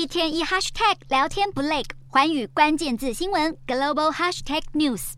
一天一 hashtag 聊天不累，寰宇关键字新闻 global hashtag news。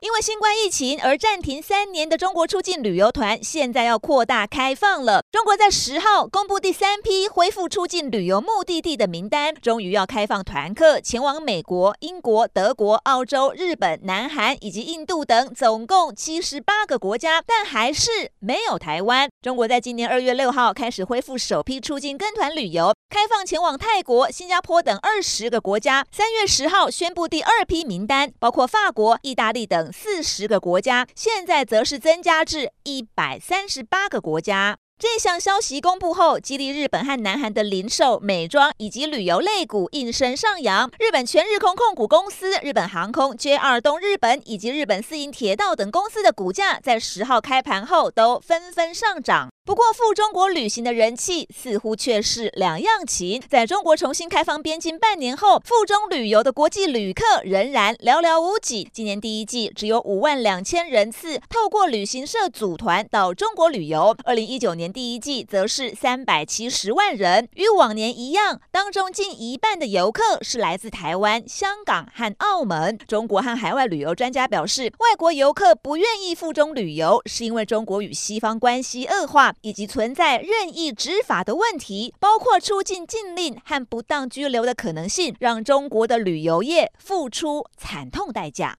因为新冠疫情而暂停三年的中国出境旅游团，现在要扩大开放了。中国在十号公布第三批恢复出境旅游目的地的名单，终于要开放团客前往美国、英国、德国、澳洲、日本、南韩以及印度等总共七十八个国家，但还是没有台湾。中国在今年二月六号开始恢复首批出境跟团旅游，开放前往泰国、新加坡等二十个国家。三月十号宣布第二批名单，包括法国、意大利等。四十个国家，现在则是增加至一百三十八个国家。这项消息公布后，激励日本和南韩的零售、美妆以及旅游类股应声上扬。日本全日空控股公司、日本航空、JR 东日本以及日本私营铁道等公司的股价，在十号开盘后都纷纷上涨。不过，赴中国旅行的人气似乎却是两样情。在中国重新开放边境半年后，赴中旅游的国际旅客仍然寥寥无几。今年第一季只有五万两千人次透过旅行社组团到中国旅游，二零一九年第一季则是三百七十万人，与往年一样。当中近一半的游客是来自台湾、香港和澳门。中国和海外旅游专家表示，外国游客不愿意赴中旅游，是因为中国与西方关系恶化。以及存在任意执法的问题，包括出境禁令和不当拘留的可能性，让中国的旅游业付出惨痛代价。